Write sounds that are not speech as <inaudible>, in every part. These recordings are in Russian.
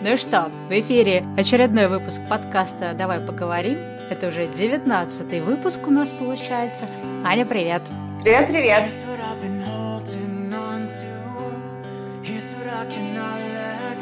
Ну что, в эфире очередной выпуск подкаста «Давай поговорим». Это уже девятнадцатый выпуск у нас получается. Аня, привет! Привет, привет!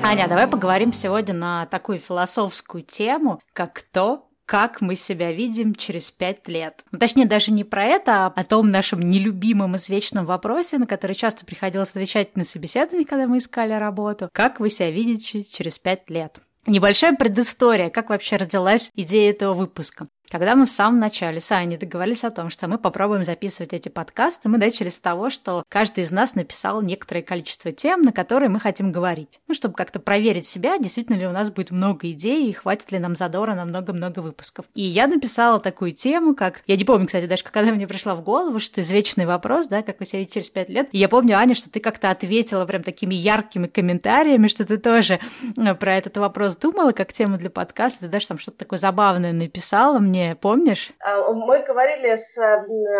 Аня, давай поговорим сегодня на такую философскую тему, как то, как мы себя видим через пять лет. Ну, точнее, даже не про это, а о том нашем нелюбимом извечном вопросе, на который часто приходилось отвечать на собеседовании, когда мы искали работу. Как вы себя видите через пять лет? Небольшая предыстория, как вообще родилась идея этого выпуска. Когда мы в самом начале с Аней договорились о том, что мы попробуем записывать эти подкасты, мы начали с того, что каждый из нас написал некоторое количество тем, на которые мы хотим говорить. Ну, чтобы как-то проверить себя, действительно ли у нас будет много идей и хватит ли нам задора на много-много выпусков. И я написала такую тему, как... Я не помню, кстати, даже когда мне пришла в голову, что извечный вопрос, да, как вы себя через пять лет. И я помню, Аня, что ты как-то ответила прям такими яркими комментариями, что ты тоже э, про этот вопрос думала как тему для подкаста, ты даже там что-то такое забавное написала мне, мне, помнишь? А, мы говорили с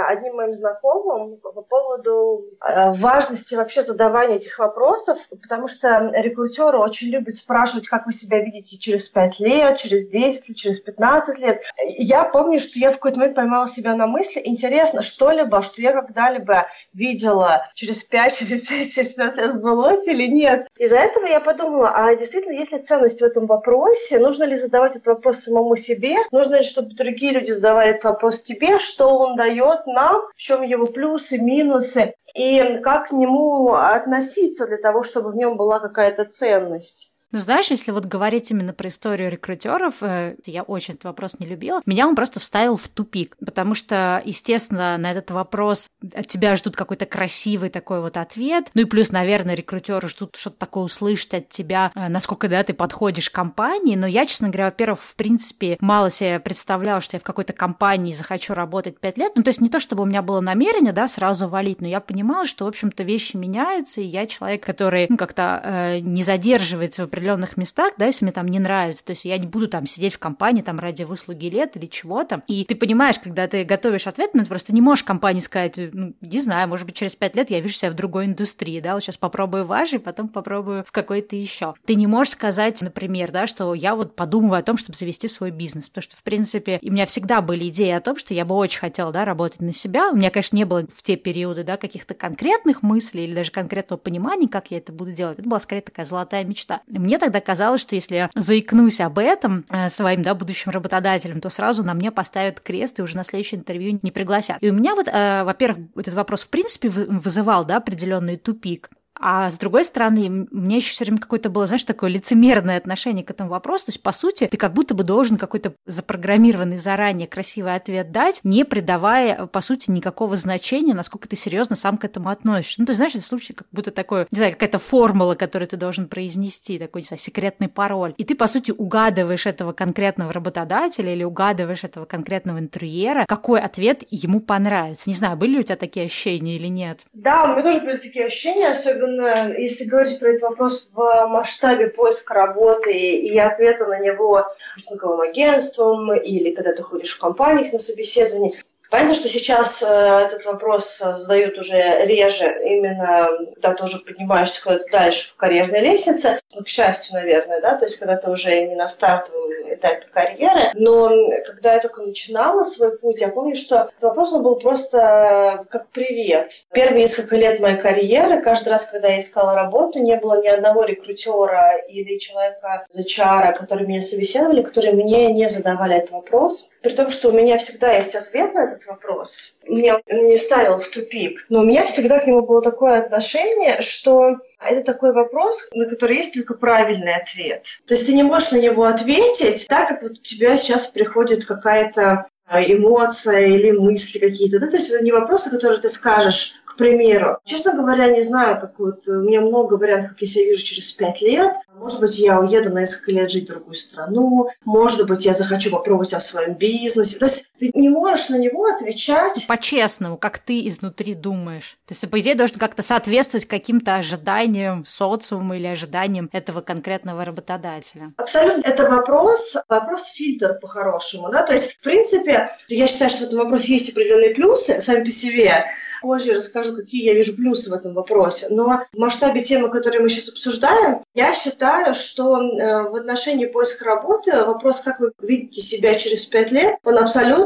одним моим знакомым по поводу а, важности вообще задавания этих вопросов, потому что рекрутеры очень любят спрашивать, как вы себя видите через 5 лет, через 10 лет, через 15 лет. Я помню, что я в какой-то момент поймала себя на мысли, интересно, что-либо, что я когда-либо видела через 5, <laughs> через 10, через 15 лет сбылось или нет. Из-за этого я подумала, а действительно, есть ли ценность в этом вопросе? Нужно ли задавать этот вопрос самому себе? Нужно ли, чтобы другие люди задавали этот вопрос тебе, что он дает нам, в чем его плюсы, минусы, и как к нему относиться для того, чтобы в нем была какая-то ценность. Ну, знаешь, если вот говорить именно про историю рекрутеров, э, я очень этот вопрос не любила, меня он просто вставил в тупик, потому что, естественно, на этот вопрос от тебя ждут какой-то красивый такой вот ответ, ну и плюс, наверное, рекрутеры ждут что-то такое услышать от тебя, э, насколько, да, ты подходишь к компании, но я, честно говоря, во-первых, в принципе, мало себе представляла, что я в какой-то компании захочу работать пять лет, ну, то есть не то, чтобы у меня было намерение, да, сразу валить, но я понимала, что, в общем-то, вещи меняются, и я человек, который, ну, как-то э, не задерживается в определенных местах, да, если мне там не нравится. То есть я не буду там сидеть в компании там ради выслуги лет или чего-то. И ты понимаешь, когда ты готовишь ответ, ну, ты просто не можешь компании сказать, ну, не знаю, может быть, через пять лет я вижу себя в другой индустрии, да, вот сейчас попробую вашей, потом попробую в какой-то еще. Ты не можешь сказать, например, да, что я вот подумываю о том, чтобы завести свой бизнес, потому что, в принципе, у меня всегда были идеи о том, что я бы очень хотела, да, работать на себя. У меня, конечно, не было в те периоды, да, каких-то конкретных мыслей или даже конкретного понимания, как я это буду делать. Это была скорее такая золотая мечта. Мне тогда казалось, что если я заикнусь об этом э, своим да, будущим работодателем, то сразу на мне поставят крест и уже на следующее интервью не пригласят. И у меня вот, э, во-первых, этот вопрос в принципе вызывал да, определенный тупик. А с другой стороны, мне еще все время какое-то было, знаешь, такое лицемерное отношение к этому вопросу. То есть, по сути, ты как будто бы должен какой-то запрограммированный заранее красивый ответ дать, не придавая, по сути, никакого значения, насколько ты серьезно сам к этому относишься. Ну, то есть, знаешь, это случай как будто такое, не знаю, какая-то формула, которую ты должен произнести, такой, не знаю, секретный пароль. И ты, по сути, угадываешь этого конкретного работодателя или угадываешь этого конкретного интерьера, какой ответ ему понравится. Не знаю, были ли у тебя такие ощущения или нет? Да, у меня тоже были такие ощущения, особенно особенно если говорить про этот вопрос в масштабе поиска работы и ответа на него поисковым агентством или когда ты ходишь в компаниях на собеседование, Понятно, что сейчас э, этот вопрос задают уже реже, именно когда ты уже поднимаешься куда-то дальше в карьерной лестнице, к счастью, наверное, да, то есть когда ты уже не на стартовом этапе карьеры. Но когда я только начинала свой путь, я помню, что этот вопрос был просто как привет. Первые несколько лет моей карьеры, каждый раз, когда я искала работу, не было ни одного рекрутера или человека HR, которые меня собеседовали, которые мне не задавали этот вопрос. При том, что у меня всегда есть ответ на этот вопрос. Меня не ставил в тупик. Но у меня всегда к нему было такое отношение, что это такой вопрос, на который есть только правильный ответ. То есть ты не можешь на него ответить так, как вот у тебя сейчас приходит какая-то а, эмоция или мысли какие-то. Да? То есть это не вопросы, которые ты скажешь, к примеру. Честно говоря, не знаю, как вот у меня много вариантов, как я себя вижу через пять лет. Может быть, я уеду на несколько лет жить в другую страну. Может быть, я захочу попробовать себя в своем бизнесе. То есть ты не можешь на него отвечать... По-честному, как ты изнутри думаешь. То есть, по идее, должен как-то соответствовать каким-то ожиданиям социума или ожиданиям этого конкретного работодателя. Абсолютно. Это вопрос, вопрос фильтр по-хорошему, да, то есть, в принципе, я считаю, что в этом вопросе есть определенные плюсы сами по себе, позже расскажу, какие я вижу плюсы в этом вопросе. Но в масштабе темы, которую мы сейчас обсуждаем, я считаю, что э, в отношении поиска работы вопрос, как вы видите себя через пять лет, он абсолютно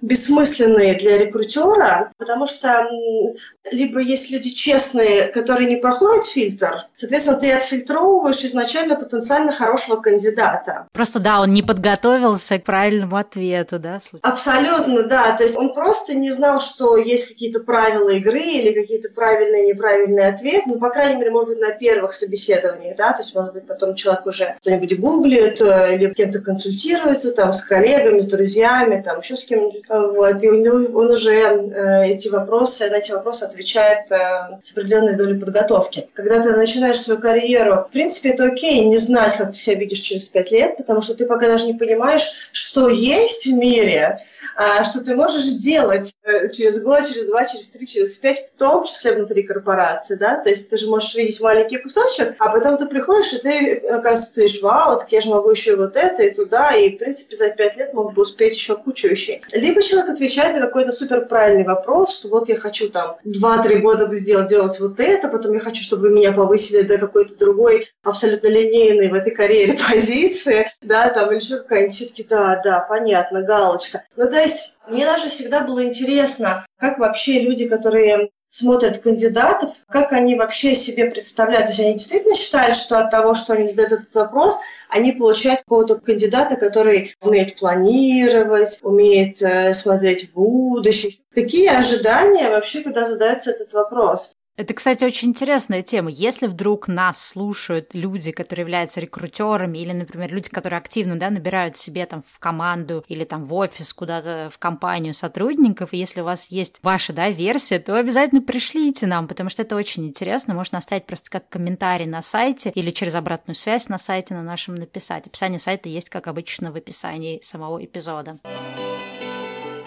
бессмысленный для рекрутера, потому что либо есть люди честные, которые не проходят фильтр, соответственно, ты отфильтровываешь изначально потенциально хорошего кандидата. Просто, да, он не подготовился к правильному ответу, да? Абсолютно, да. То есть он просто не знал, что есть какие-то правила игры или какие-то правильные и неправильные ответы, ну, по крайней мере, может быть, на первых собеседованиях, да, то есть, может быть, потом человек уже что-нибудь гуглит э, или кем-то консультируется, там, с коллегами, с друзьями, там, еще с кем-нибудь, вот, и он уже э, эти вопросы, на эти вопросы отвечает э, с определенной долей подготовки. Когда ты начинаешь свою карьеру, в принципе, это окей не знать, как ты себя видишь через пять лет, потому что ты пока даже не понимаешь, что есть в мире, что ты можешь сделать э, через год, через два, через три, через пять, в том числе внутри корпорации, да, то есть ты же можешь видеть маленький кусочек, а потом ты приходишь, и ты, оказывается, ты вау, так я же могу еще и вот это, и туда, и, в принципе, за пять лет мог бы успеть еще кучу вещей. Либо человек отвечает на какой-то супер правильный вопрос, что вот я хочу там два-три года сделать, делать вот это, потом я хочу, чтобы меня повысили до какой-то другой абсолютно линейной в этой карьере <laughs> позиции, да, там, или еще какая-нибудь, все-таки, да, да, понятно, галочка. Ну, то есть мне даже всегда было интересно, как вообще люди, которые смотрят кандидатов, как они вообще себе представляют. То есть они действительно считают, что от того, что они задают этот запрос, они получают какого-то кандидата, который умеет планировать, умеет э, смотреть в будущее. Какие ожидания вообще, когда задается этот вопрос? Это, кстати, очень интересная тема. Если вдруг нас слушают люди, которые являются рекрутерами, или, например, люди, которые активно да, набирают себе там в команду или там в офис куда-то в компанию сотрудников, если у вас есть ваша да, версия, то обязательно пришлите нам, потому что это очень интересно. Можно оставить просто как комментарий на сайте или через обратную связь на сайте на нашем написать. Описание сайта есть, как обычно, в описании самого эпизода.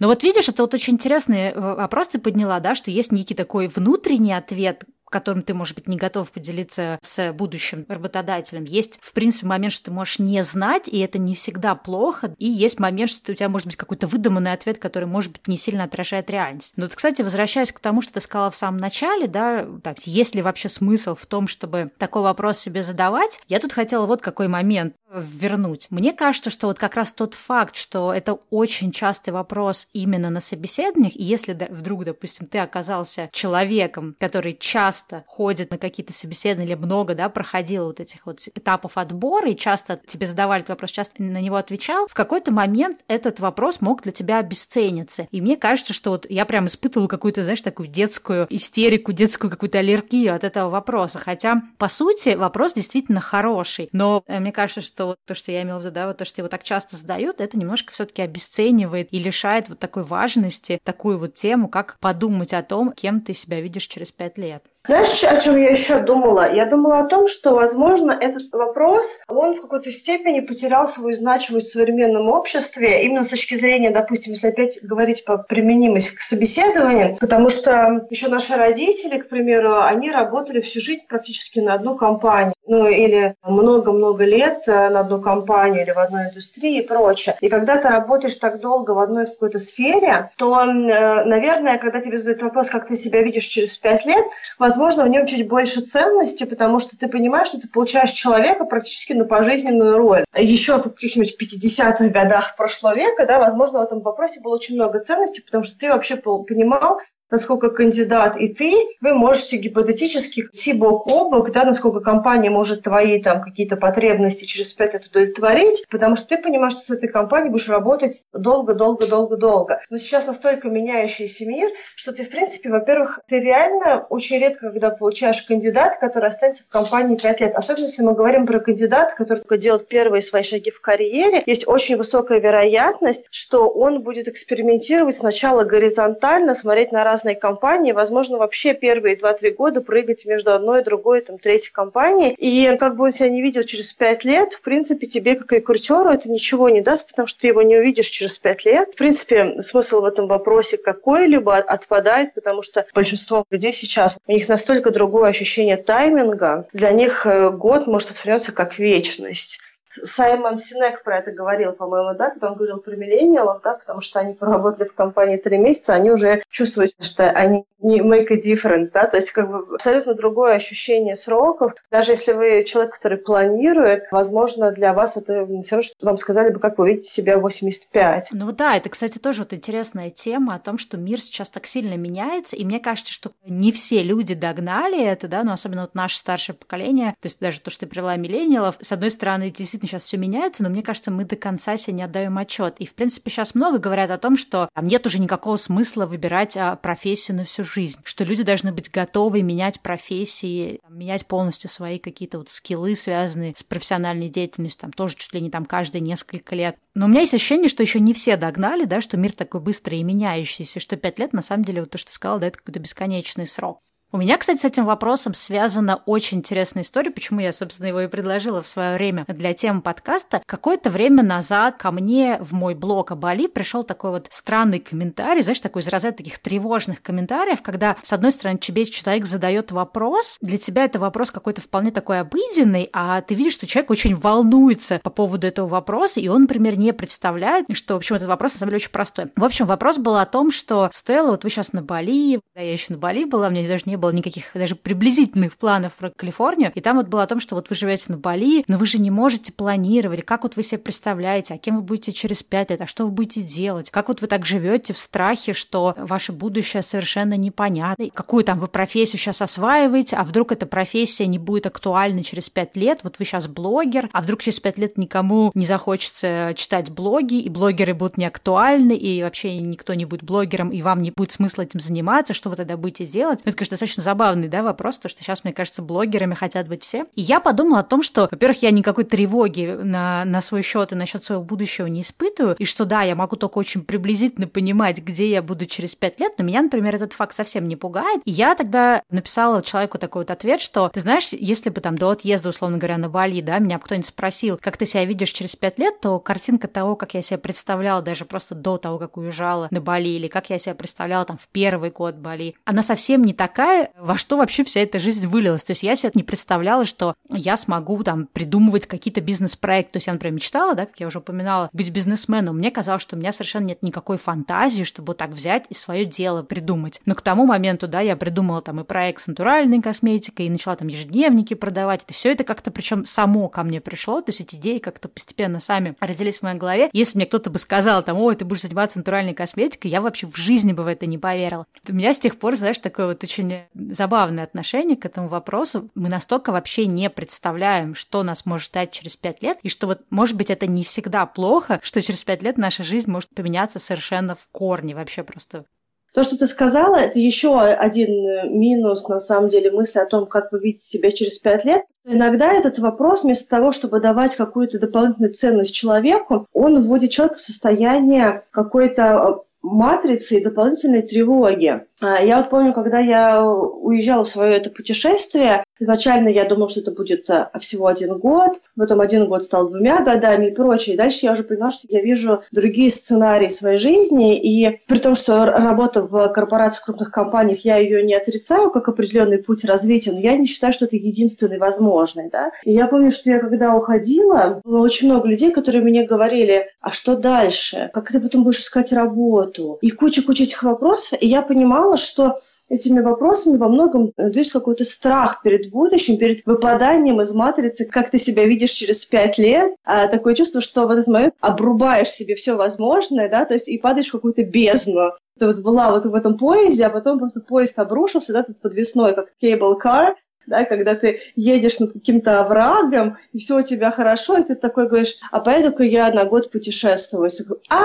Но вот видишь, это вот очень интересный э, вопрос ты подняла, да, что есть некий такой внутренний ответ, которым ты, может быть, не готов поделиться с будущим работодателем. Есть, в принципе, момент, что ты можешь не знать, и это не всегда плохо. И есть момент, что у тебя может быть какой-то выдуманный ответ, который, может быть, не сильно отражает реальность. Но вот, кстати, возвращаясь к тому, что ты сказала в самом начале, да, так, есть ли вообще смысл в том, чтобы такой вопрос себе задавать, я тут хотела вот какой момент вернуть. Мне кажется, что вот как раз тот факт, что это очень частый вопрос именно на собеседованиях, и если вдруг, допустим, ты оказался человеком, который часто часто ходит на какие-то собеседования или много, да, проходила вот этих вот этапов отбора, и часто тебе задавали этот вопрос, часто на него отвечал, в какой-то момент этот вопрос мог для тебя обесцениться. И мне кажется, что вот я прям испытывала какую-то, знаешь, такую детскую истерику, детскую какую-то аллергию от этого вопроса. Хотя, по сути, вопрос действительно хороший. Но э, мне кажется, что вот то, что я имела в виду, да, вот то, что его так часто задают, это немножко все-таки обесценивает и лишает вот такой важности, такую вот тему, как подумать о том, кем ты себя видишь через пять лет. Знаешь, о чем я еще думала? Я думала о том, что, возможно, этот вопрос, он в какой-то степени потерял свою значимость в современном обществе, именно с точки зрения, допустим, если опять говорить по применимости к собеседованию, потому что еще наши родители, к примеру, они работали всю жизнь практически на одну компанию, ну или много-много лет э, на одну компанию или в одной индустрии и прочее. И когда ты работаешь так долго в одной какой-то сфере, то, э, наверное, когда тебе задают вопрос, как ты себя видишь через пять лет, возможно, в нем чуть больше ценности, потому что ты понимаешь, что ты получаешь человека практически на пожизненную роль. Еще в каких-нибудь 50-х годах прошлого века, да, возможно, в этом вопросе было очень много ценностей, потому что ты вообще понимал, насколько кандидат и ты, вы можете гипотетически идти бок о бок, да, насколько компания может твои там какие-то потребности через пять лет удовлетворить, потому что ты понимаешь, что с этой компанией будешь работать долго-долго-долго-долго. Но сейчас настолько меняющийся мир, что ты, в принципе, во-первых, ты реально очень редко, когда получаешь кандидата, который останется в компании пять лет. Особенно, если мы говорим про кандидата, который делает первые свои шаги в карьере, есть очень высокая вероятность, что он будет экспериментировать сначала горизонтально, смотреть на разные разные компании, возможно, вообще первые 2-3 года прыгать между одной другой, там, третьей компанией. И как бы он себя не видел через 5 лет, в принципе, тебе как рекрутеру это ничего не даст, потому что ты его не увидишь через 5 лет. В принципе, смысл в этом вопросе какой-либо отпадает, потому что большинство людей сейчас, у них настолько другое ощущение тайминга, для них э, год может восприниматься как вечность. Саймон Синек про это говорил, по-моему, да, когда он говорил про миллениалов, да, потому что они проработали в компании три месяца, они уже чувствуют, что они не make a difference, да, то есть как бы абсолютно другое ощущение сроков. Даже если вы человек, который планирует, возможно, для вас это все равно, что вам сказали бы, как вы видите себя в 85. Ну да, это, кстати, тоже вот интересная тема о том, что мир сейчас так сильно меняется, и мне кажется, что не все люди догнали это, да, но особенно вот наше старшее поколение, то есть даже то, что ты привела миллениалов, с одной стороны, действительно действительно сейчас все меняется, но мне кажется, мы до конца себе не отдаем отчет. И, в принципе, сейчас много говорят о том, что там нет уже никакого смысла выбирать а, профессию на всю жизнь, что люди должны быть готовы менять профессии, менять полностью свои какие-то вот скиллы, связанные с профессиональной деятельностью, там тоже чуть ли не там каждые несколько лет. Но у меня есть ощущение, что еще не все догнали, да, что мир такой быстрый и меняющийся, что пять лет, на самом деле, вот то, что сказала, да, это какой-то бесконечный срок. У меня, кстати, с этим вопросом связана очень интересная история, почему я, собственно, его и предложила в свое время для темы подкаста. Какое-то время назад ко мне в мой блог о Бали пришел такой вот странный комментарий, знаешь, такой из разряда таких тревожных комментариев, когда, с одной стороны, тебе человек задает вопрос, для тебя это вопрос какой-то вполне такой обыденный, а ты видишь, что человек очень волнуется по поводу этого вопроса, и он, например, не представляет, что, в общем, этот вопрос, на самом деле, очень простой. В общем, вопрос был о том, что, Стелла, вот вы сейчас на Бали, я еще на Бали была, мне даже не было никаких даже приблизительных планов про Калифорнию. И там вот было о том, что вот вы живете на Бали, но вы же не можете планировать, как вот вы себе представляете, а кем вы будете через пять лет, а что вы будете делать, как вот вы так живете в страхе, что ваше будущее совершенно непонятно, какую там вы профессию сейчас осваиваете, а вдруг эта профессия не будет актуальна через пять лет, вот вы сейчас блогер, а вдруг через пять лет никому не захочется читать блоги, и блогеры будут не актуальны, и вообще никто не будет блогером, и вам не будет смысла этим заниматься, что вы тогда будете делать? Ну, это, конечно, достаточно достаточно забавный, да, вопрос, то, что сейчас, мне кажется, блогерами хотят быть все. И я подумала о том, что, во-первых, я никакой тревоги на, на свой счет и насчет своего будущего не испытываю, и что да, я могу только очень приблизительно понимать, где я буду через пять лет, но меня, например, этот факт совсем не пугает. И я тогда написала человеку такой вот ответ, что, ты знаешь, если бы там до отъезда, условно говоря, на Бали, да, меня кто-нибудь спросил, как ты себя видишь через пять лет, то картинка того, как я себя представляла даже просто до того, как уезжала на Бали, или как я себя представляла там в первый год Бали, она совсем не такая, во что вообще вся эта жизнь вылилась. То есть я себе не представляла, что я смогу там придумывать какие-то бизнес-проекты. То есть я, например, мечтала, да, как я уже упоминала, быть бизнесменом. Мне казалось, что у меня совершенно нет никакой фантазии, чтобы вот так взять и свое дело придумать. Но к тому моменту, да, я придумала там и проект с натуральной косметикой, и начала там ежедневники продавать. И все это как-то причем само ко мне пришло. То есть эти идеи как-то постепенно сами родились в моей голове. Если мне кто-то бы сказал там, ой, ты будешь заниматься натуральной косметикой, я вообще в жизни бы в это не поверила. У меня с тех пор, знаешь, такое вот очень забавное отношение к этому вопросу. Мы настолько вообще не представляем, что нас может ждать через пять лет, и что вот, может быть, это не всегда плохо, что через пять лет наша жизнь может поменяться совершенно в корне, вообще просто то, что ты сказала, это еще один минус, на самом деле, мысли о том, как вы видите себя через пять лет. Иногда этот вопрос, вместо того, чтобы давать какую-то дополнительную ценность человеку, он вводит человека в состояние какой-то матрицы и дополнительной тревоги. А, я вот помню, когда я уезжала в свое это путешествие, изначально я думала, что это будет а, всего один год, потом один год стал двумя годами и прочее. И дальше я уже поняла, что я вижу другие сценарии своей жизни, и при том, что работа в корпорациях, крупных компаниях, я ее не отрицаю как определенный путь развития, но я не считаю, что это единственный возможный. Да? И я помню, что я когда уходила, было очень много людей, которые мне говорили, а что дальше? Как ты потом будешь искать работу? И куча-куча этих вопросов, и я понимала, понимала, что этими вопросами во многом э, движется какой-то страх перед будущим, перед выпаданием из матрицы, как ты себя видишь через пять лет. А такое чувство, что в этот момент обрубаешь себе все возможное, да, то есть и падаешь в какую-то бездну. Ты вот была вот в этом поезде, а потом просто поезд обрушился, да, тут подвесной, как cable car, да, когда ты едешь над каким-то оврагом, и все у тебя хорошо, и ты такой говоришь, а поеду-ка я на год путешествовать. а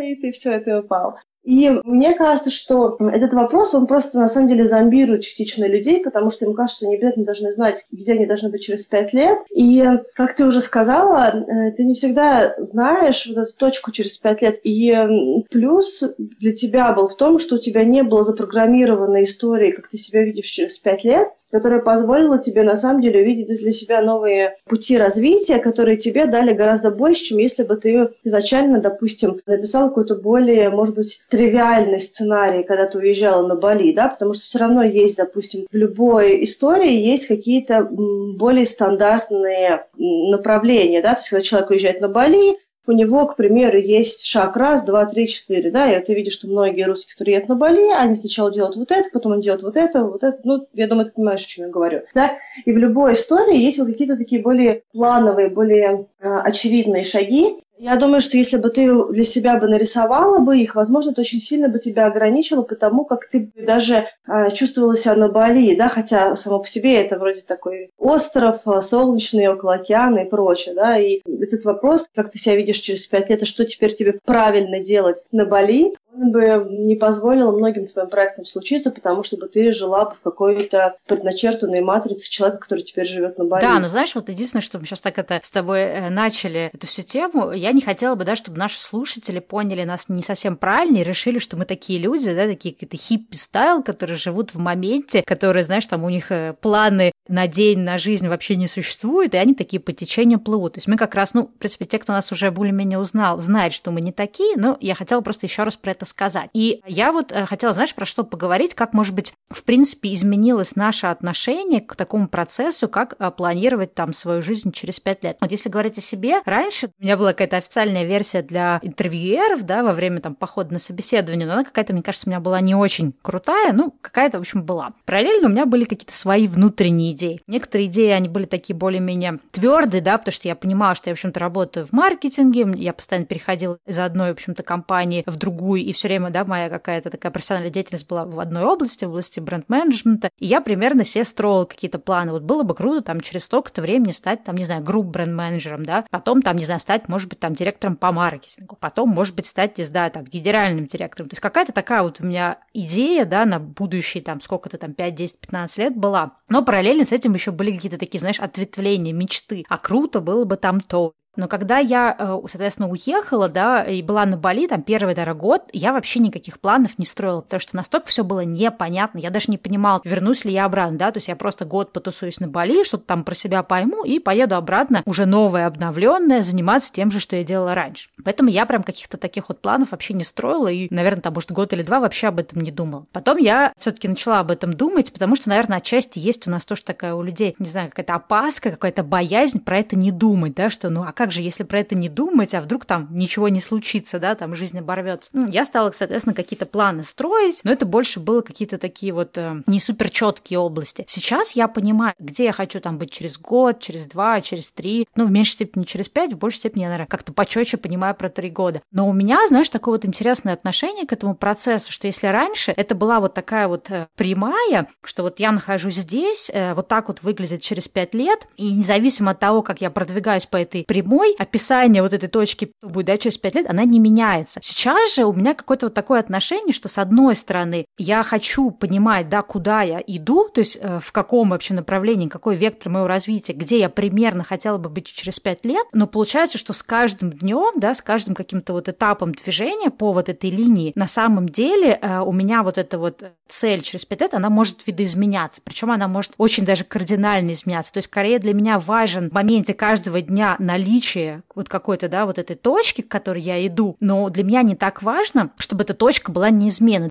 и ты все, это упал. И мне кажется, что этот вопрос, он просто на самом деле зомбирует частично людей, потому что им кажется, они обязательно должны знать, где они должны быть через пять лет. И, как ты уже сказала, э, ты не всегда знаешь вот эту точку через пять лет. И плюс для тебя был в том, что у тебя не было запрограммированной истории, как ты себя видишь через пять лет, которая позволила тебе на самом деле увидеть для себя новые пути развития, которые тебе дали гораздо больше, чем если бы ты изначально, допустим, написал какой-то более, может быть, тривиальный сценарий, когда ты уезжала на Бали, да, потому что все равно есть, допустим, в любой истории есть какие-то более стандартные направления, да, то есть когда человек уезжает на Бали, у него, к примеру, есть шаг раз, два, три, четыре, да, и ты видишь, что многие русские, которые едут на Бали, они сначала делают вот это, потом он делает вот это, вот это, ну, я думаю, ты понимаешь, о чем я говорю, да, и в любой истории есть вот какие-то такие более плановые, более э, очевидные шаги, я думаю, что если бы ты для себя бы нарисовала бы их, возможно, это очень сильно бы тебя ограничило, потому как ты даже э, чувствовала себя на Бали, да, хотя само по себе это вроде такой остров, а, солнечный, около океана и прочее, да, и этот вопрос, как ты себя видишь через пять лет, и что теперь тебе правильно делать на Бали, он бы не позволил многим твоим проектам случиться, потому что бы ты жила бы в какой-то предначертанной матрице человека, который теперь живет на Бали. Да, но знаешь, вот единственное, что мы сейчас так это с тобой э, начали эту всю тему, я не хотела бы, да, чтобы наши слушатели поняли нас не совсем правильно и решили, что мы такие люди, да, такие какие-то хиппи-стайл, которые живут в моменте, которые, знаешь, там у них э, планы на день, на жизнь вообще не существует, и они такие по течению плывут. То есть мы как раз, ну, в принципе, те, кто нас уже более-менее узнал, знают, что мы не такие, но я хотела просто еще раз про это сказать. И я вот э, хотела, знаешь, про что поговорить, как, может быть, в принципе, изменилось наше отношение к такому процессу, как э, планировать там свою жизнь через пять лет. Вот если говорить о себе, раньше у меня была какая-то официальная версия для интервьюеров, да, во время там похода на собеседование, но она какая-то, мне кажется, у меня была не очень крутая, ну, какая-то, в общем, была. Параллельно у меня были какие-то свои внутренние идей. Некоторые идеи, они были такие более-менее твердые, да, потому что я понимала, что я, в общем-то, работаю в маркетинге, я постоянно переходила из одной, в общем-то, компании в другую, и все время, да, моя какая-то такая профессиональная деятельность была в одной области, в области бренд-менеджмента, и я примерно себе строила какие-то планы. Вот было бы круто там через столько-то времени стать, там, не знаю, групп бренд-менеджером, да, потом там, не знаю, стать, может быть, там, директором по маркетингу, потом, может быть, стать, не знаю, там, генеральным директором. То есть какая-то такая вот у меня идея, да, на будущие, там, сколько-то там, 5, 10, 15 лет была. Но параллельно с этим еще были какие-то такие, знаешь, ответвления, мечты. А круто было бы там то, но когда я, э, соответственно, уехала, да, и была на Бали, там, первый, наверное, год, я вообще никаких планов не строила, потому что настолько все было непонятно, я даже не понимала, вернусь ли я обратно, да, то есть я просто год потусуюсь на Бали, что-то там про себя пойму и поеду обратно, уже новое, обновленное, заниматься тем же, что я делала раньше. Поэтому я прям каких-то таких вот планов вообще не строила, и, наверное, там, может, год или два вообще об этом не думала. Потом я все-таки начала об этом думать, потому что, наверное, отчасти есть у нас тоже такая у людей, не знаю, какая-то опаска, какая-то боязнь про это не думать, да, что, ну, а как же, если про это не думать, а вдруг там ничего не случится, да, там жизнь оборвется. Ну, я стала, соответственно, какие-то планы строить, но это больше было какие-то такие вот э, не супер четкие области. Сейчас я понимаю, где я хочу там быть через год, через два, через три, ну, в меньшей степени через пять, в большей степени я, наверное, как-то почетче понимаю про три года. Но у меня, знаешь, такое вот интересное отношение к этому процессу, что если раньше это была вот такая вот э, прямая, что вот я нахожусь здесь, э, вот так вот выглядит через пять лет, и независимо от того, как я продвигаюсь по этой прямой, описание вот этой точки будет, да, через пять лет, она не меняется. Сейчас же у меня какое-то вот такое отношение, что с одной стороны я хочу понимать, да, куда я иду, то есть э, в каком вообще направлении, какой вектор моего развития, где я примерно хотела бы быть через пять лет, но получается, что с каждым днем, да, с каждым каким-то вот этапом движения по вот этой линии, на самом деле э, у меня вот эта вот цель через пять лет, она может видоизменяться, причем она может очень даже кардинально изменяться. То есть скорее для меня важен в моменте каждого дня наличие вот какой-то, да, вот этой точки, к которой я иду, но для меня не так важно, чтобы эта точка была неизменной.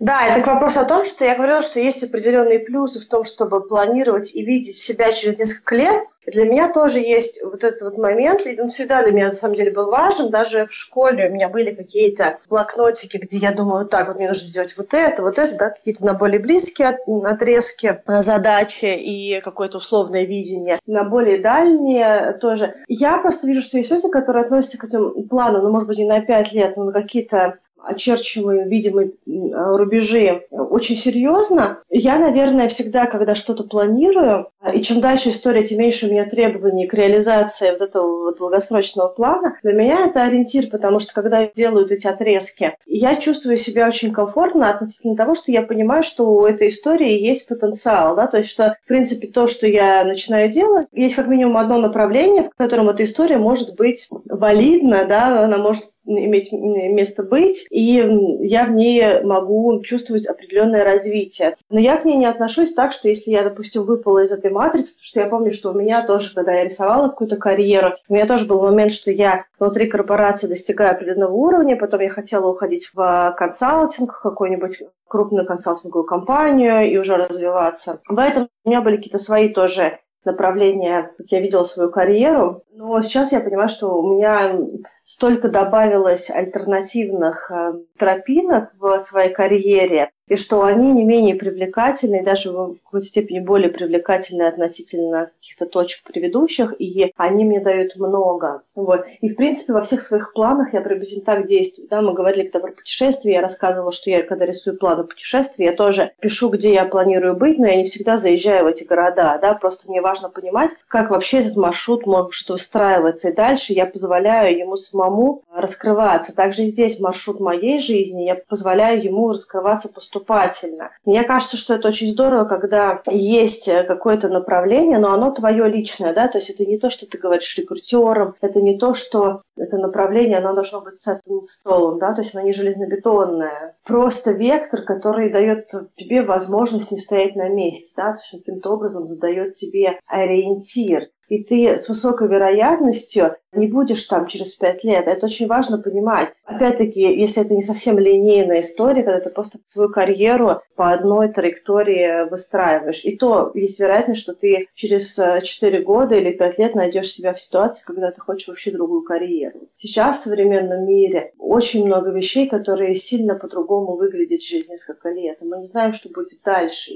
Да, это к вопросу о том, что я говорила, что есть определенные плюсы в том, чтобы планировать и видеть себя через несколько лет. Для меня тоже есть вот этот вот момент, и он всегда для меня на самом деле был важен. Даже в школе у меня были какие-то блокнотики, где я думала, так, вот мне нужно сделать вот это, вот это, да, какие-то на более близкие отрезки задачи и какое-то условное видение. На более дальние тоже. Я просто вижу, что есть люди, которые относятся к этим планам, ну, может быть, не на пять лет, но на какие-то очерчиваем видимые рубежи очень серьезно. Я, наверное, всегда, когда что-то планирую, и чем дальше история, тем меньше у меня требований к реализации вот этого вот долгосрочного плана, для меня это ориентир, потому что когда делают эти отрезки, я чувствую себя очень комфортно относительно того, что я понимаю, что у этой истории есть потенциал, да, то есть что, в принципе, то, что я начинаю делать, есть как минимум одно направление, в котором эта история может быть валидна, да, она может иметь место быть, и я в ней могу чувствовать определенное развитие. Но я к ней не отношусь так, что если я, допустим, выпала из этой матрицы, потому что я помню, что у меня тоже, когда я рисовала какую-то карьеру, у меня тоже был момент, что я внутри корпорации достигаю определенного уровня, потом я хотела уходить в консалтинг, в какую-нибудь крупную консалтинговую компанию и уже развиваться. В этом у меня были какие-то свои тоже направления, как я видела свою карьеру. Но сейчас я понимаю, что у меня столько добавилось альтернативных э, тропинок в своей карьере, и что они не менее привлекательны, даже в какой-то степени более привлекательны относительно каких-то точек предыдущих, и они мне дают много. Вот. И, в принципе, во всех своих планах я приблизительно так действую. Да, мы говорили когда про путешествия, я рассказывала, что я, когда рисую планы путешествий, я тоже пишу, где я планирую быть, но я не всегда заезжаю в эти города, да, просто мне важно понимать, как вообще этот маршрут может выстраиваться, и дальше я позволяю ему самому раскрываться. Также и здесь маршрут моей жизни, я позволяю ему раскрываться поступательно поступательно. Мне кажется, что это очень здорово, когда есть какое-то направление, но оно твое личное, да, то есть это не то, что ты говоришь рекрутером, это не то, что это направление, оно должно быть с этим столом, да, то есть оно не железнобетонное. Просто вектор, который дает тебе возможность не стоять на месте, да, каким-то образом задает тебе ориентир и ты с высокой вероятностью не будешь там через пять лет. Это очень важно понимать. Опять-таки, если это не совсем линейная история, когда ты просто свою карьеру по одной траектории выстраиваешь. И то есть вероятность, что ты через 4 года или 5 лет найдешь себя в ситуации, когда ты хочешь вообще другую карьеру. Сейчас в современном мире очень много вещей, которые сильно по-другому выглядят через несколько лет. И мы не знаем, что будет дальше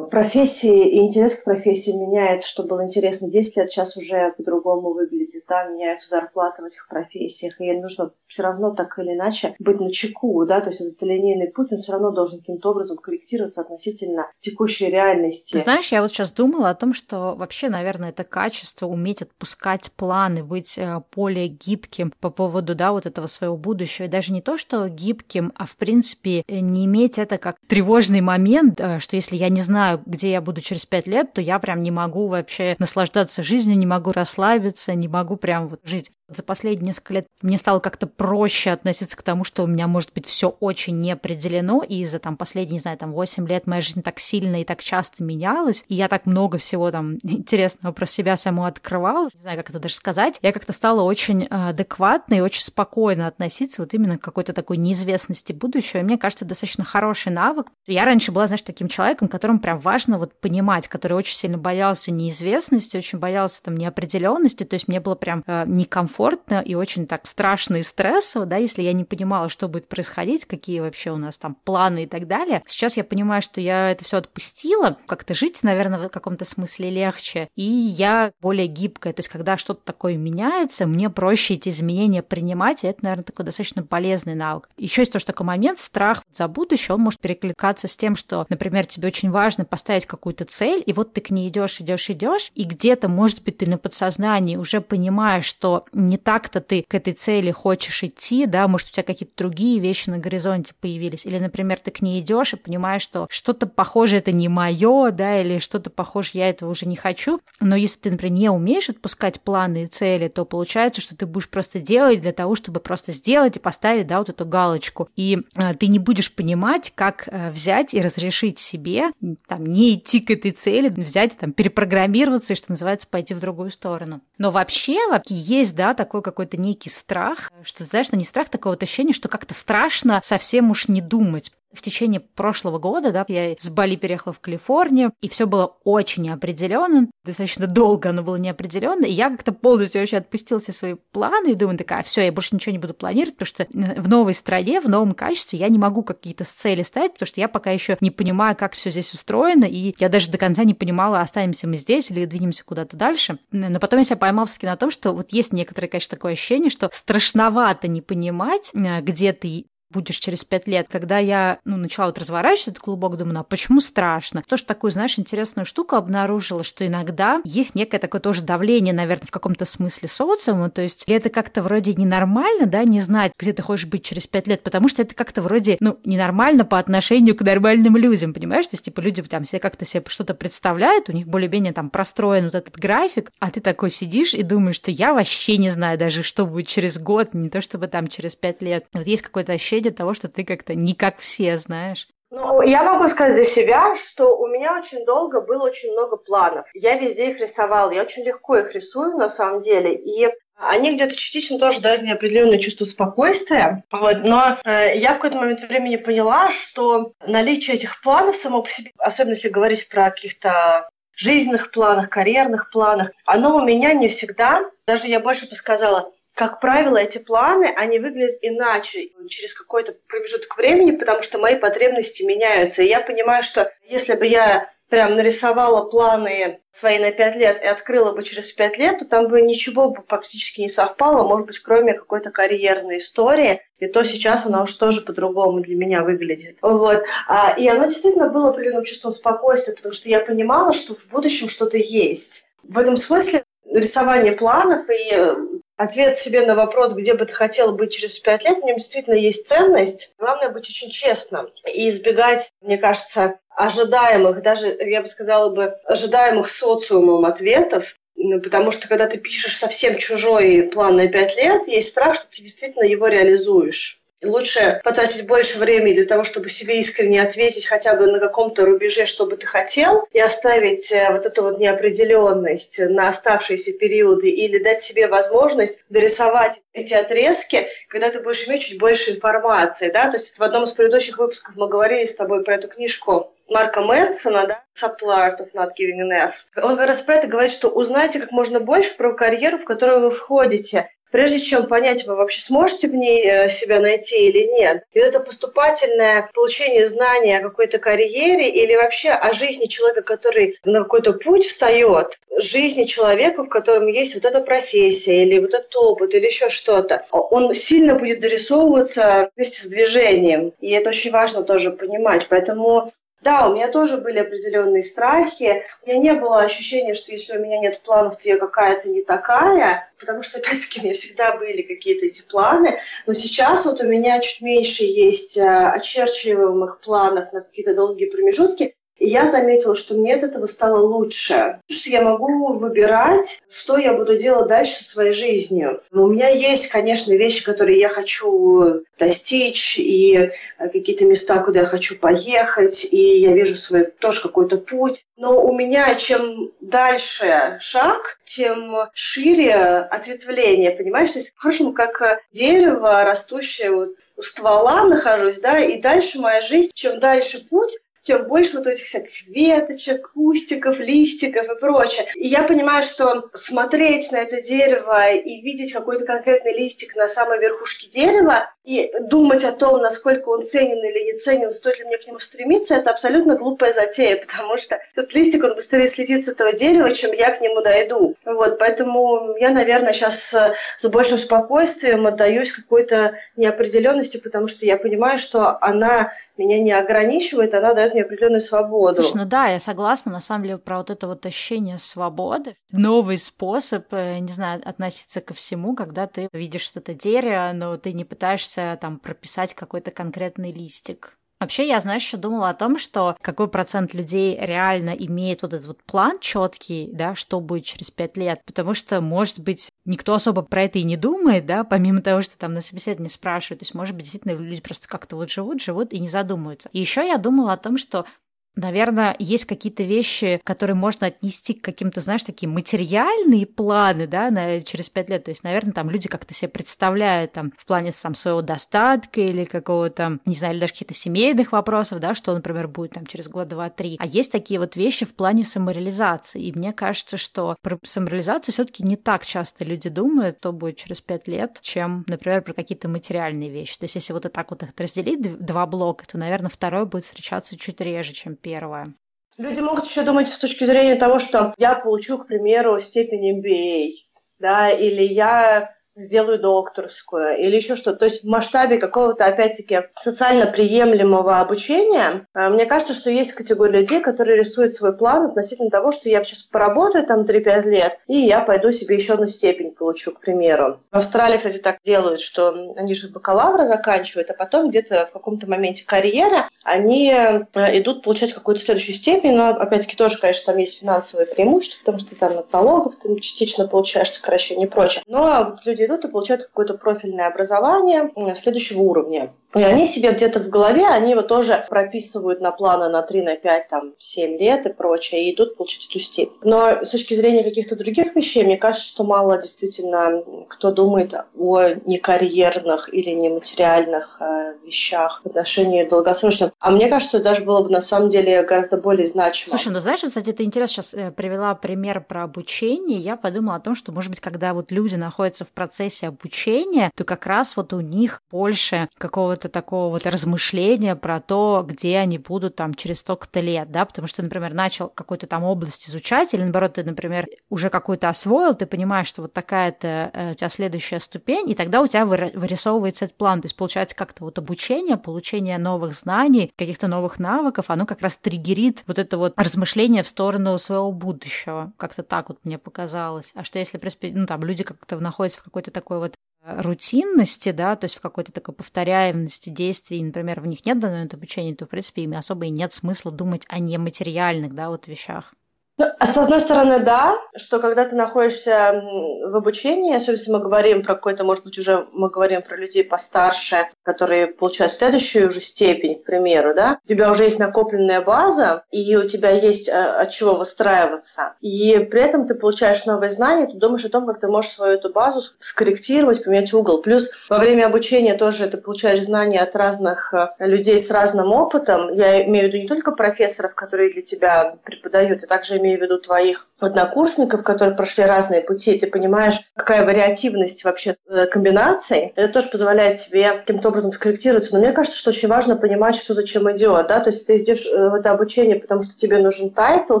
профессии и интерес к профессии меняется, что было интересно 10 лет, сейчас уже по-другому выглядит, да, меняются зарплаты в этих профессиях, и нужно все равно так или иначе быть на чеку, да, то есть этот линейный путь, он все равно должен каким-то образом корректироваться относительно текущей реальности. Ты знаешь, я вот сейчас думала о том, что вообще, наверное, это качество уметь отпускать планы, быть э, более гибким по поводу, да, вот этого своего будущего, и даже не то, что гибким, а в принципе не иметь это как тревожный момент, э, что если я не знаю, знаю, где я буду через пять лет, то я прям не могу вообще наслаждаться жизнью, не могу расслабиться, не могу прям вот жить за последние несколько лет мне стало как-то проще относиться к тому, что у меня может быть все очень неопределено, и за там последние, не знаю, там 8 лет моя жизнь так сильно и так часто менялась, и я так много всего там <laughs> интересного про себя саму открывала, не знаю, как это даже сказать, я как-то стала очень э, адекватно и очень спокойно относиться вот именно к какой-то такой неизвестности будущего, и мне кажется, достаточно хороший навык. Я раньше была, знаешь, таким человеком, которому прям важно вот понимать, который очень сильно боялся неизвестности, очень боялся там неопределенности, то есть мне было прям э, некомфортно некомфортно и очень так страшно и стрессово, да, если я не понимала, что будет происходить, какие вообще у нас там планы и так далее. Сейчас я понимаю, что я это все отпустила, как-то жить, наверное, в каком-то смысле легче, и я более гибкая, то есть когда что-то такое меняется, мне проще эти изменения принимать, и это, наверное, такой достаточно полезный навык. Еще есть тоже такой момент, страх за будущее, он может перекликаться с тем, что, например, тебе очень важно поставить какую-то цель, и вот ты к ней идешь, идешь, идешь, и где-то, может быть, ты на подсознании уже понимаешь, что не так-то ты к этой цели хочешь идти, да, может, у тебя какие-то другие вещи на горизонте появились, или, например, ты к ней идешь и понимаешь, что что-то похоже это не мое, да, или что-то похоже я этого уже не хочу, но если ты, например, не умеешь отпускать планы и цели, то получается, что ты будешь просто делать для того, чтобы просто сделать и поставить, да, вот эту галочку, и э, ты не будешь понимать, как э, взять и разрешить себе, там, не идти к этой цели, взять, там, перепрограммироваться и, что называется, пойти в другую сторону. Но вообще, вообще есть, да, такой какой-то некий страх, что, знаешь, ну не страх, такое вот ощущение, что как-то страшно совсем уж не думать. В течение прошлого года, да, я с Бали переехала в Калифорнию, и все было очень неопределенно, достаточно долго оно было неопределенно, и я как-то полностью вообще отпустила все свои планы и думаю, такая, все, я больше ничего не буду планировать, потому что в новой стране, в новом качестве я не могу какие-то цели ставить, потому что я пока еще не понимаю, как все здесь устроено, и я даже до конца не понимала, останемся мы здесь или двинемся куда-то дальше. Но потом я себя поймала все-таки на том, что вот есть некоторое, конечно, такое ощущение, что страшновато не понимать, э, где ты будешь через пять лет. Когда я, ну, начала вот разворачивать этот клубок, думаю, ну, а почему страшно? Тоже такую, знаешь, интересную штуку обнаружила, что иногда есть некое такое тоже давление, наверное, в каком-то смысле социума, то есть это как-то вроде ненормально, да, не знать, где ты хочешь быть через пять лет, потому что это как-то вроде, ну, ненормально по отношению к нормальным людям, понимаешь? То есть, типа, люди там себе как-то себе что-то представляют, у них более-менее там простроен вот этот график, а ты такой сидишь и думаешь, что я вообще не знаю даже, что будет через год, не то чтобы там через пять лет. Вот есть какое-то ощущение того, что ты как-то не как все, знаешь. Ну, я могу сказать за себя, что у меня очень долго было очень много планов. Я везде их рисовала, я очень легко их рисую на самом деле. И они где-то частично тоже дают мне определенное чувство спокойствия. Вот. Но э, я в какой-то момент времени поняла, что наличие этих планов само по себе, особенно если говорить про каких-то жизненных планах, карьерных планах, оно у меня не всегда, даже я больше бы сказала, как правило, эти планы, они выглядят иначе через какой-то промежуток времени, потому что мои потребности меняются. И я понимаю, что если бы я прям нарисовала планы свои на пять лет и открыла бы через пять лет, то там бы ничего бы практически не совпало, может быть, кроме какой-то карьерной истории. И то сейчас она уж тоже по-другому для меня выглядит. Вот. А, и оно действительно было определенным чувством спокойствия, потому что я понимала, что в будущем что-то есть. В этом смысле рисование планов и ответ себе на вопрос, где бы ты хотела быть через пять лет, в нем действительно есть ценность. Главное быть очень честным и избегать, мне кажется, ожидаемых, даже, я бы сказала бы, ожидаемых социумом ответов, потому что когда ты пишешь совсем чужой план на пять лет, есть страх, что ты действительно его реализуешь. Лучше потратить больше времени для того, чтобы себе искренне ответить хотя бы на каком-то рубеже, что бы ты хотел, и оставить э, вот эту вот неопределенность на оставшиеся периоды, или дать себе возможность дорисовать эти отрезки, когда ты будешь иметь чуть больше информации. Да? То есть в одном из предыдущих выпусков мы говорили с тобой про эту книжку Марка Мэнсона, да, Subtle Art of Not Giving Enough. Он как раз про это говорит, что узнайте как можно больше про карьеру, в которую вы входите прежде чем понять, вы вообще сможете в ней э, себя найти или нет. И это поступательное получение знания о какой-то карьере или вообще о жизни человека, который на какой-то путь встает, жизни человека, в котором есть вот эта профессия или вот этот опыт или еще что-то, он сильно будет дорисовываться вместе с движением. И это очень важно тоже понимать. Поэтому да, у меня тоже были определенные страхи. У меня не было ощущения, что если у меня нет планов, то я какая-то не такая, потому что, <laughs> опять-таки, у меня всегда были какие-то эти планы. Но сейчас вот у меня чуть меньше есть э, очерчиваемых планов на какие-то долгие промежутки. Я заметила, что мне от этого стало лучше. Что я могу выбирать, что я буду делать дальше со своей жизнью. У меня есть, конечно, вещи, которые я хочу достичь, и э, какие-то места, куда я хочу поехать, и я вижу свой тоже какой-то путь. Но у меня чем дальше шаг, тем шире ответвление, понимаешь? То есть, хорошо, как дерево, растущее вот у ствола нахожусь, да, и дальше моя жизнь, чем дальше путь, тем больше вот этих всяких веточек, кустиков, листиков и прочее. И я понимаю, что смотреть на это дерево и видеть какой-то конкретный листик на самой верхушке дерева и думать о том, насколько он ценен или не ценен, стоит ли мне к нему стремиться, это абсолютно глупая затея, <laughs> потому что этот листик, он быстрее слетит с этого дерева, чем я к нему дойду. Вот, поэтому я, наверное, сейчас с большим спокойствием отдаюсь какой-то неопределенности, потому что я понимаю, что она меня не ограничивает, она дает мне определенную свободу. Слушай, ну да, я согласна, на самом деле, про вот это вот ощущение свободы. Новый способ, э, не знаю, относиться ко всему, когда ты видишь что-то дерево, но ты не пытаешься там прописать какой-то конкретный листик. Вообще, я, знаешь, еще думала о том, что какой процент людей реально имеет вот этот вот план четкий, да, что будет через пять лет, потому что, может быть, никто особо про это и не думает, да, помимо того, что там на собеседовании спрашивают, то есть, может быть, действительно люди просто как-то вот живут, живут и не задумываются. И еще я думала о том, что Наверное, есть какие-то вещи, которые можно отнести к каким-то, знаешь, такие материальные планы, да, на, через пять лет. То есть, наверное, там люди как-то себе представляют там в плане сам своего достатка или какого-то, не знаю, или даже каких-то семейных вопросов, да, что, например, будет там через год, два, три. А есть такие вот вещи в плане самореализации. И мне кажется, что про самореализацию все таки не так часто люди думают, то будет через пять лет, чем, например, про какие-то материальные вещи. То есть, если вот и так вот их разделить, два блока, то, наверное, второй будет встречаться чуть реже, чем первое. Люди могут еще думать с точки зрения того, что я получу, к примеру, степень MBA, да, или я сделаю докторскую или еще что-то. То есть в масштабе какого-то, опять-таки, социально приемлемого обучения, э, мне кажется, что есть категория людей, которые рисуют свой план относительно того, что я сейчас поработаю там 3-5 лет, и я пойду себе еще одну степень получу, к примеру. В Австралии, кстати, так делают, что они же бакалавра заканчивают, а потом где-то в каком-то моменте карьеры они э, идут получать какую-то следующую степень, но, опять-таки, тоже, конечно, там есть финансовые преимущества, потому что там от налогов ты частично получаешь сокращение и прочее. Но вот люди идут и получают какое-то профильное образование следующего уровня. И они себе где-то в голове, они его тоже прописывают на планы на 3, на 5, там, 7 лет и прочее, и идут получить эту степень. Но с точки зрения каких-то других вещей, мне кажется, что мало действительно кто думает о некарьерных или нематериальных э, вещах в отношении долгосрочных. А мне кажется, что даже было бы на самом деле гораздо более значимо. Слушай, ну знаешь, кстати, ты интересно сейчас э, привела пример про обучение. Я подумала о том, что, может быть, когда вот люди находятся в процессе обучения, то как раз вот у них больше какого-то такого вот размышления про то, где они будут там через столько-то лет, да, потому что, например, начал какую-то там область изучать, или, наоборот, ты, например, уже какую-то освоил, ты понимаешь, что вот такая-то э, у тебя следующая ступень, и тогда у тебя вырисовывается этот план, то есть получается как-то вот обучение, получение новых знаний, каких-то новых навыков, оно как раз триггерит вот это вот размышление в сторону своего будущего, как-то так вот мне показалось. А что если, ну, там, люди как-то находятся в какой-то такой вот рутинности, да, то есть в какой-то такой повторяемости действий, например, в них нет данного обучения, то, в принципе, им особо и нет смысла думать о нематериальных, да, вот вещах. Ну, а с одной стороны, да, что когда ты находишься в обучении, особенно если мы говорим про какой-то, может быть, уже мы говорим про людей постарше, которые получают следующую уже степень, к примеру, да, у тебя уже есть накопленная база, и у тебя есть э, от чего выстраиваться. И при этом ты получаешь новые знания, ты думаешь о том, как ты можешь свою эту базу скорректировать, поменять угол. Плюс во время обучения тоже ты получаешь знания от разных э, людей с разным опытом. Я имею в виду не только профессоров, которые для тебя преподают, а также имею в виду твоих однокурсников, которые прошли разные пути, и ты понимаешь, какая вариативность вообще э, комбинаций, это тоже позволяет тебе каким-то образом скорректироваться. Но мне кажется, что очень важно понимать, что зачем идет, да, то есть ты идешь э, в это обучение, потому что тебе нужен title,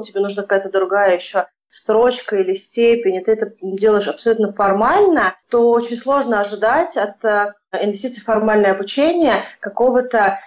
тебе нужна какая-то другая еще строчка или степень, и ты это делаешь абсолютно формально, то очень сложно ожидать от э, инвестиций в формальное обучение какого-то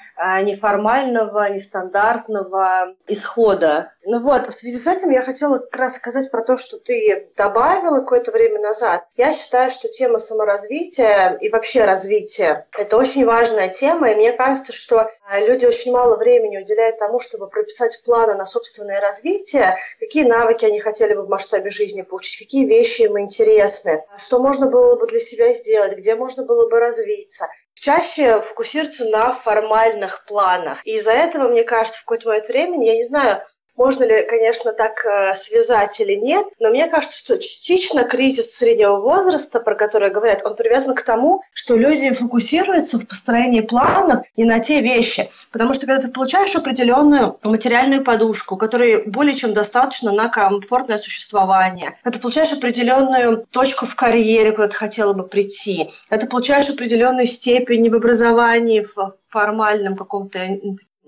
неформального, нестандартного исхода. Ну вот, в связи с этим я хотела как раз сказать про то, что ты добавила какое-то время назад. Я считаю, что тема саморазвития и вообще развития – это очень важная тема, и мне кажется, что а, люди очень мало времени уделяют тому, чтобы прописать планы на собственное развитие, какие навыки они хотели бы в масштабе жизни получить, какие вещи им интересны, что можно было бы для себя сделать, где можно было бы развиться чаще фокусируются на формальных планах. И из-за этого, мне кажется, в какой-то момент времени, я не знаю, можно ли, конечно, так э, связать или нет, но мне кажется, что частично кризис среднего возраста, про который говорят, он привязан к тому, что люди фокусируются в построении планов и на те вещи. Потому что когда ты получаешь определенную материальную подушку, которой более чем достаточно на комфортное существование, когда ты получаешь определенную точку в карьере, куда ты хотела бы прийти, когда ты получаешь определенную степень в образовании, в формальном каком-то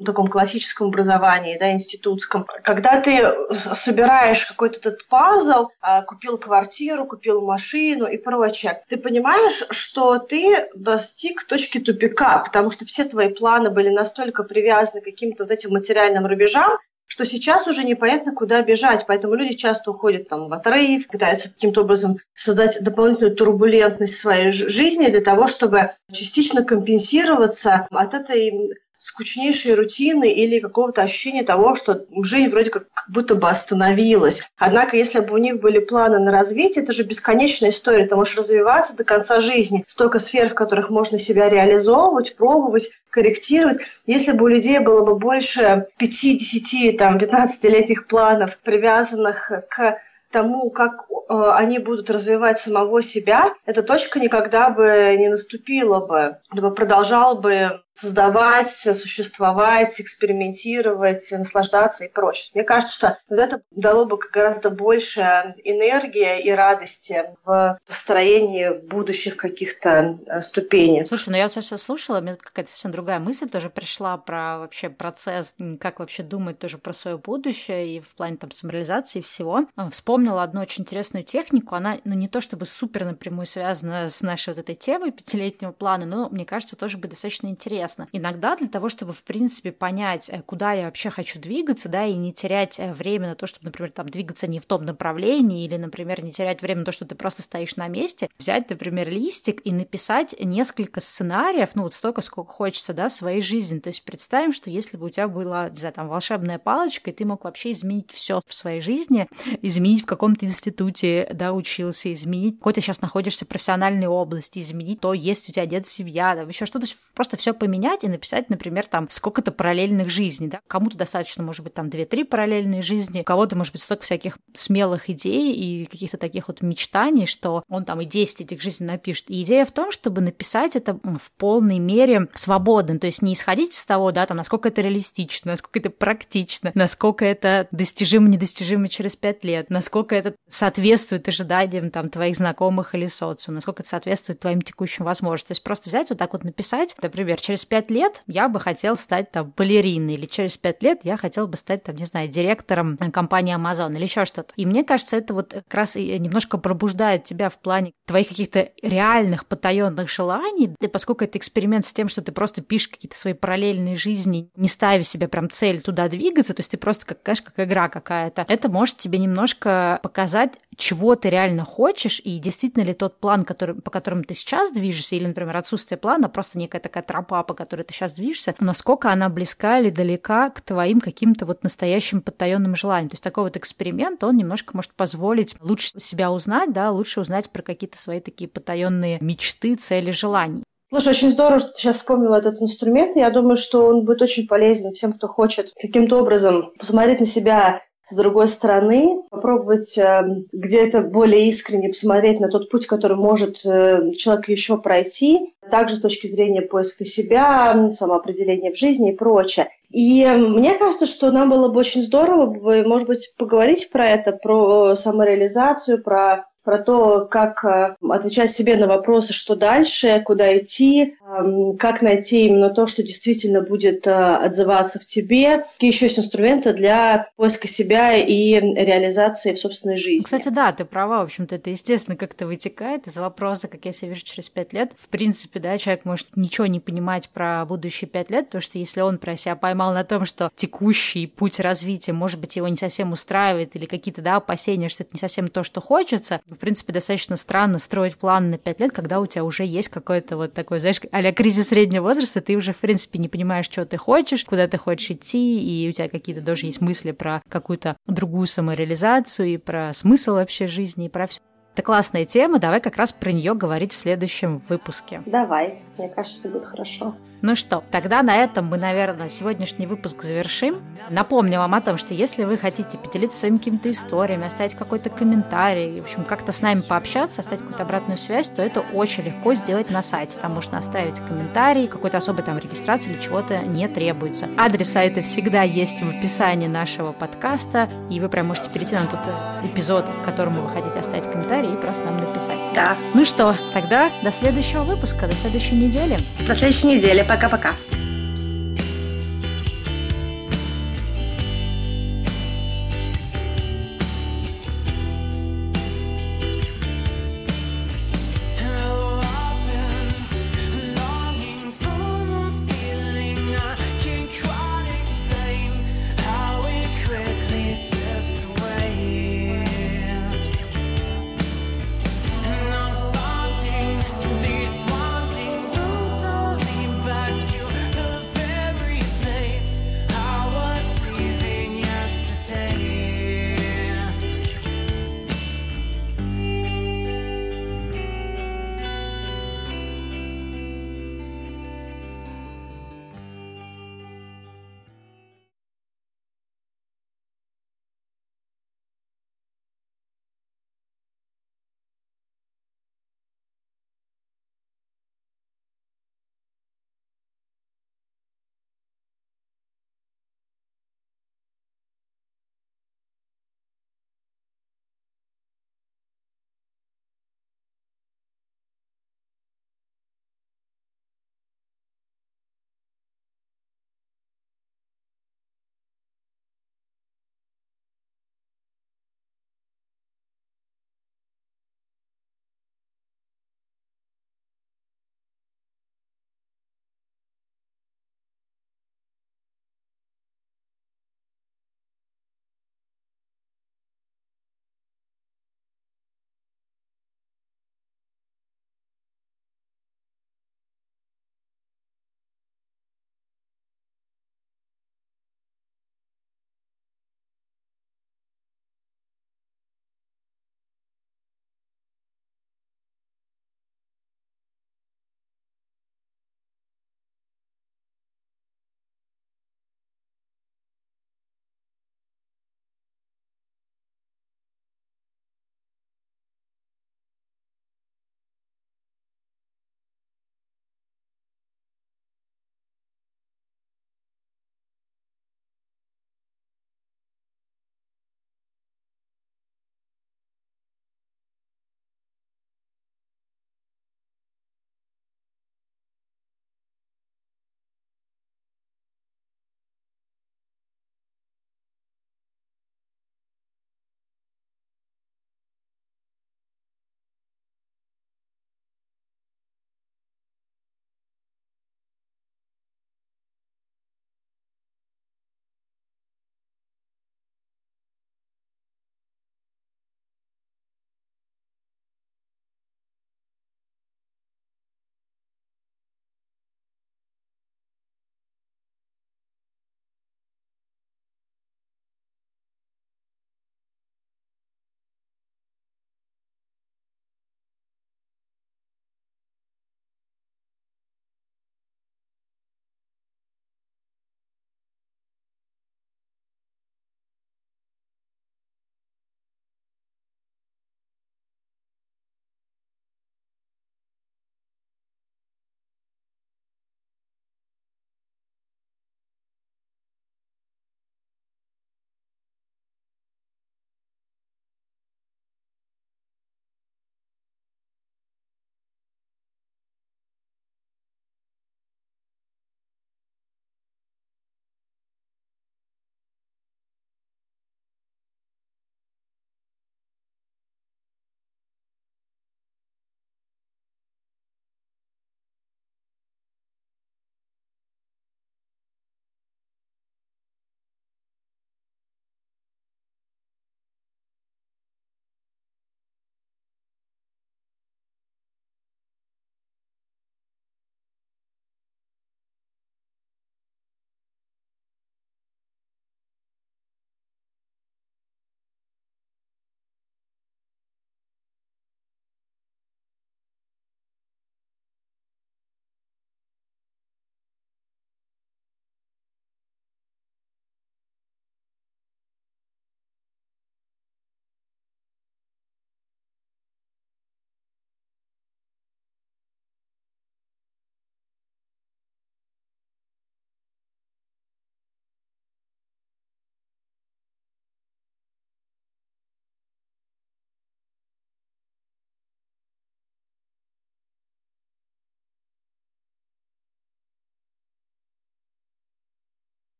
таком классическом образовании, да, институтском. Когда ты собираешь какой-то этот пазл, а, купил квартиру, купил машину и прочее, ты понимаешь, что ты достиг точки тупика, потому что все твои планы были настолько привязаны к каким-то вот этим материальным рубежам, что сейчас уже непонятно, куда бежать. Поэтому люди часто уходят там в отрыв, пытаются каким-то образом создать дополнительную турбулентность в своей жизни для того, чтобы частично компенсироваться от этой скучнейшей рутины или какого-то ощущения того, что жизнь вроде как, как будто бы остановилась. Однако, если бы у них были планы на развитие, это же бесконечная история. Ты можешь развиваться до конца жизни. Столько сфер, в которых можно себя реализовывать, пробовать, корректировать. Если бы у людей было бы больше 5-10, там, 15-летних планов, привязанных к тому, как э, они будут развивать самого себя, эта точка никогда бы не наступила бы, продолжала бы создавать, существовать, экспериментировать, наслаждаться и прочее. Мне кажется, что это дало бы гораздо больше энергии и радости в построении будущих каких-то э, ступеней. Слушай, ну я вот сейчас слушала, мне какая-то совсем другая мысль тоже пришла про вообще процесс, как вообще думать тоже про свое будущее и в плане там самореализации всего. Вспомнила одну очень интересную технику. Она, ну, не то чтобы супер напрямую связана с нашей вот этой темой пятилетнего плана, но, мне кажется, тоже будет достаточно интересно. Иногда для того, чтобы, в принципе, понять, э, куда я вообще хочу двигаться, да, и не терять э, время на то, чтобы, например, там двигаться не в том направлении, или, например, не терять время на то, что ты просто стоишь на месте, взять, например, листик и написать несколько сценариев, ну, вот столько, сколько хочется, да, своей жизни. То есть представим, что если бы у тебя была, не знаю, там, волшебная палочка, и ты мог вообще изменить все в своей жизни, изменить в каком-то институте, да, учился, изменить, какой ты сейчас находишься в профессиональной области, изменить то, есть у тебя дед, семья, да, еще что-то, просто все поменять и написать, например, там, сколько-то параллельных жизней, да, кому-то достаточно, может быть, там, две-три параллельные жизни, у кого-то, может быть, столько всяких смелых идей и каких-то таких вот мечтаний, что он там и 10 этих жизней напишет. И идея в том, чтобы написать это в полной мере свободно, то есть не исходить из того, да, там, насколько это реалистично, насколько это практично, насколько это достижимо, недостижимо через пять лет, насколько это соответствует ожиданиям там твоих знакомых или социума, насколько это соответствует твоим текущим возможностям. То есть просто взять вот так вот написать, например, через пять лет я бы хотел стать там балериной, или через пять лет я хотел бы стать там, не знаю, директором компании Amazon или еще что-то. И мне кажется, это вот как раз и немножко пробуждает тебя в плане твоих каких-то реальных потаенных желаний, и поскольку это эксперимент с тем, что ты просто пишешь какие-то свои параллельные жизни, не ставя себе прям цель туда двигаться, то есть ты просто, как, знаешь, как игра какая-то, это может тебе немножко показать, чего ты реально хочешь, и действительно ли тот план, который, по которому ты сейчас движешься, или, например, отсутствие плана, просто некая такая тропа, по которой ты сейчас движешься, насколько она близка или далека к твоим каким-то вот настоящим подтаенным желаниям. То есть такой вот эксперимент, он немножко может позволить лучше себя узнать, да, лучше узнать про какие-то свои такие потаенные мечты, цели, желания. Слушай, очень здорово, что ты сейчас вспомнила этот инструмент. Я думаю, что он будет очень полезен всем, кто хочет каким-то образом посмотреть на себя с другой стороны, попробовать э, где-то более искренне посмотреть на тот путь, который может э, человек еще пройти, также с точки зрения поиска себя, самоопределения в жизни и прочее. И мне кажется, что нам было бы очень здорово, может быть, поговорить про это, про самореализацию, про про то, как э, отвечать себе на вопросы, что дальше, куда идти, эм, как найти именно то, что действительно будет э, отзываться в тебе, какие еще есть инструменты для поиска себя и реализации в собственной жизни. Кстати, да, ты права, в общем-то, это естественно как-то вытекает из вопроса, как я себя вижу через пять лет. В принципе, да, человек может ничего не понимать про будущие пять лет, потому что если он про себя поймал на том, что текущий путь развития, может быть, его не совсем устраивает, или какие-то, да, опасения, что это не совсем то, что хочется, в принципе, достаточно странно строить план на 5 лет, когда у тебя уже есть какой-то вот такой, знаешь, а кризис среднего возраста, ты уже, в принципе, не понимаешь, что ты хочешь, куда ты хочешь идти, и у тебя какие-то тоже есть мысли про какую-то другую самореализацию, и про смысл вообще жизни, и про все. Это классная тема, давай как раз про нее говорить в следующем выпуске. Давай, мне кажется, это будет хорошо. Ну что, тогда на этом мы, наверное, сегодняшний выпуск завершим. Напомню вам о том, что если вы хотите поделиться своими какими-то историями, оставить какой-то комментарий, в общем, как-то с нами пообщаться, оставить какую-то обратную связь, то это очень легко сделать на сайте. Там можно оставить комментарий, какой-то особой там регистрации или чего-то не требуется. Адрес сайта всегда есть в описании нашего подкаста, и вы прям можете перейти на тот эпизод, к которому вы хотите оставить комментарий, и просто нам написать. Да. Ну что, тогда до следующего выпуска, до следующей недели. До следующей недели. Пока-пока.